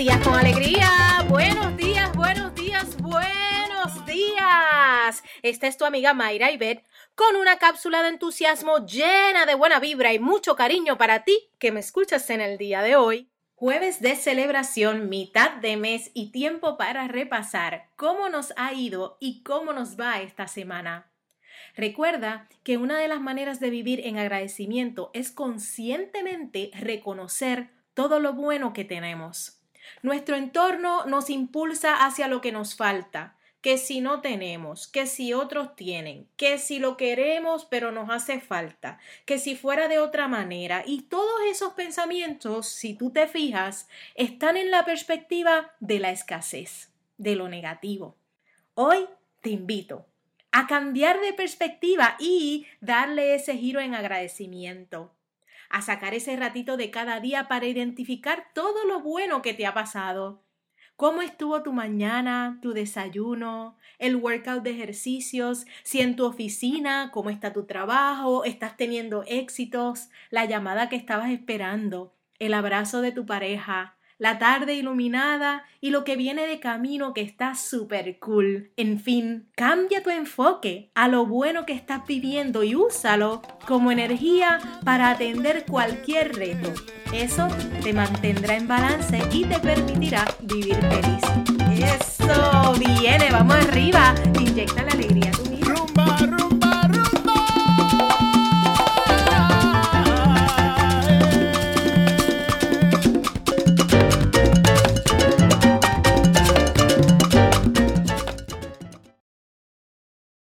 días con alegría. Buenos días, buenos días, buenos días. Esta es tu amiga Mayra Ibet con una cápsula de entusiasmo llena de buena vibra y mucho cariño para ti que me escuchas en el día de hoy. Jueves de celebración, mitad de mes y tiempo para repasar cómo nos ha ido y cómo nos va esta semana. Recuerda que una de las maneras de vivir en agradecimiento es conscientemente reconocer todo lo bueno que tenemos. Nuestro entorno nos impulsa hacia lo que nos falta, que si no tenemos, que si otros tienen, que si lo queremos pero nos hace falta, que si fuera de otra manera. Y todos esos pensamientos, si tú te fijas, están en la perspectiva de la escasez, de lo negativo. Hoy te invito a cambiar de perspectiva y darle ese giro en agradecimiento, a sacar ese ratito de cada día para identificar todo lo bueno que te ha pasado ¿Cómo estuvo tu mañana, tu desayuno, el workout de ejercicios? Si en tu oficina, ¿cómo está tu trabajo? ¿Estás teniendo éxitos? La llamada que estabas esperando, el abrazo de tu pareja, la tarde iluminada y lo que viene de camino que está súper cool. En fin, cambia tu enfoque a lo bueno que estás viviendo y úsalo como energía para atender cualquier reto. Eso te mantendrá en balance y te permitirá vivir feliz. Eso, viene, vamos arriba. Inyecta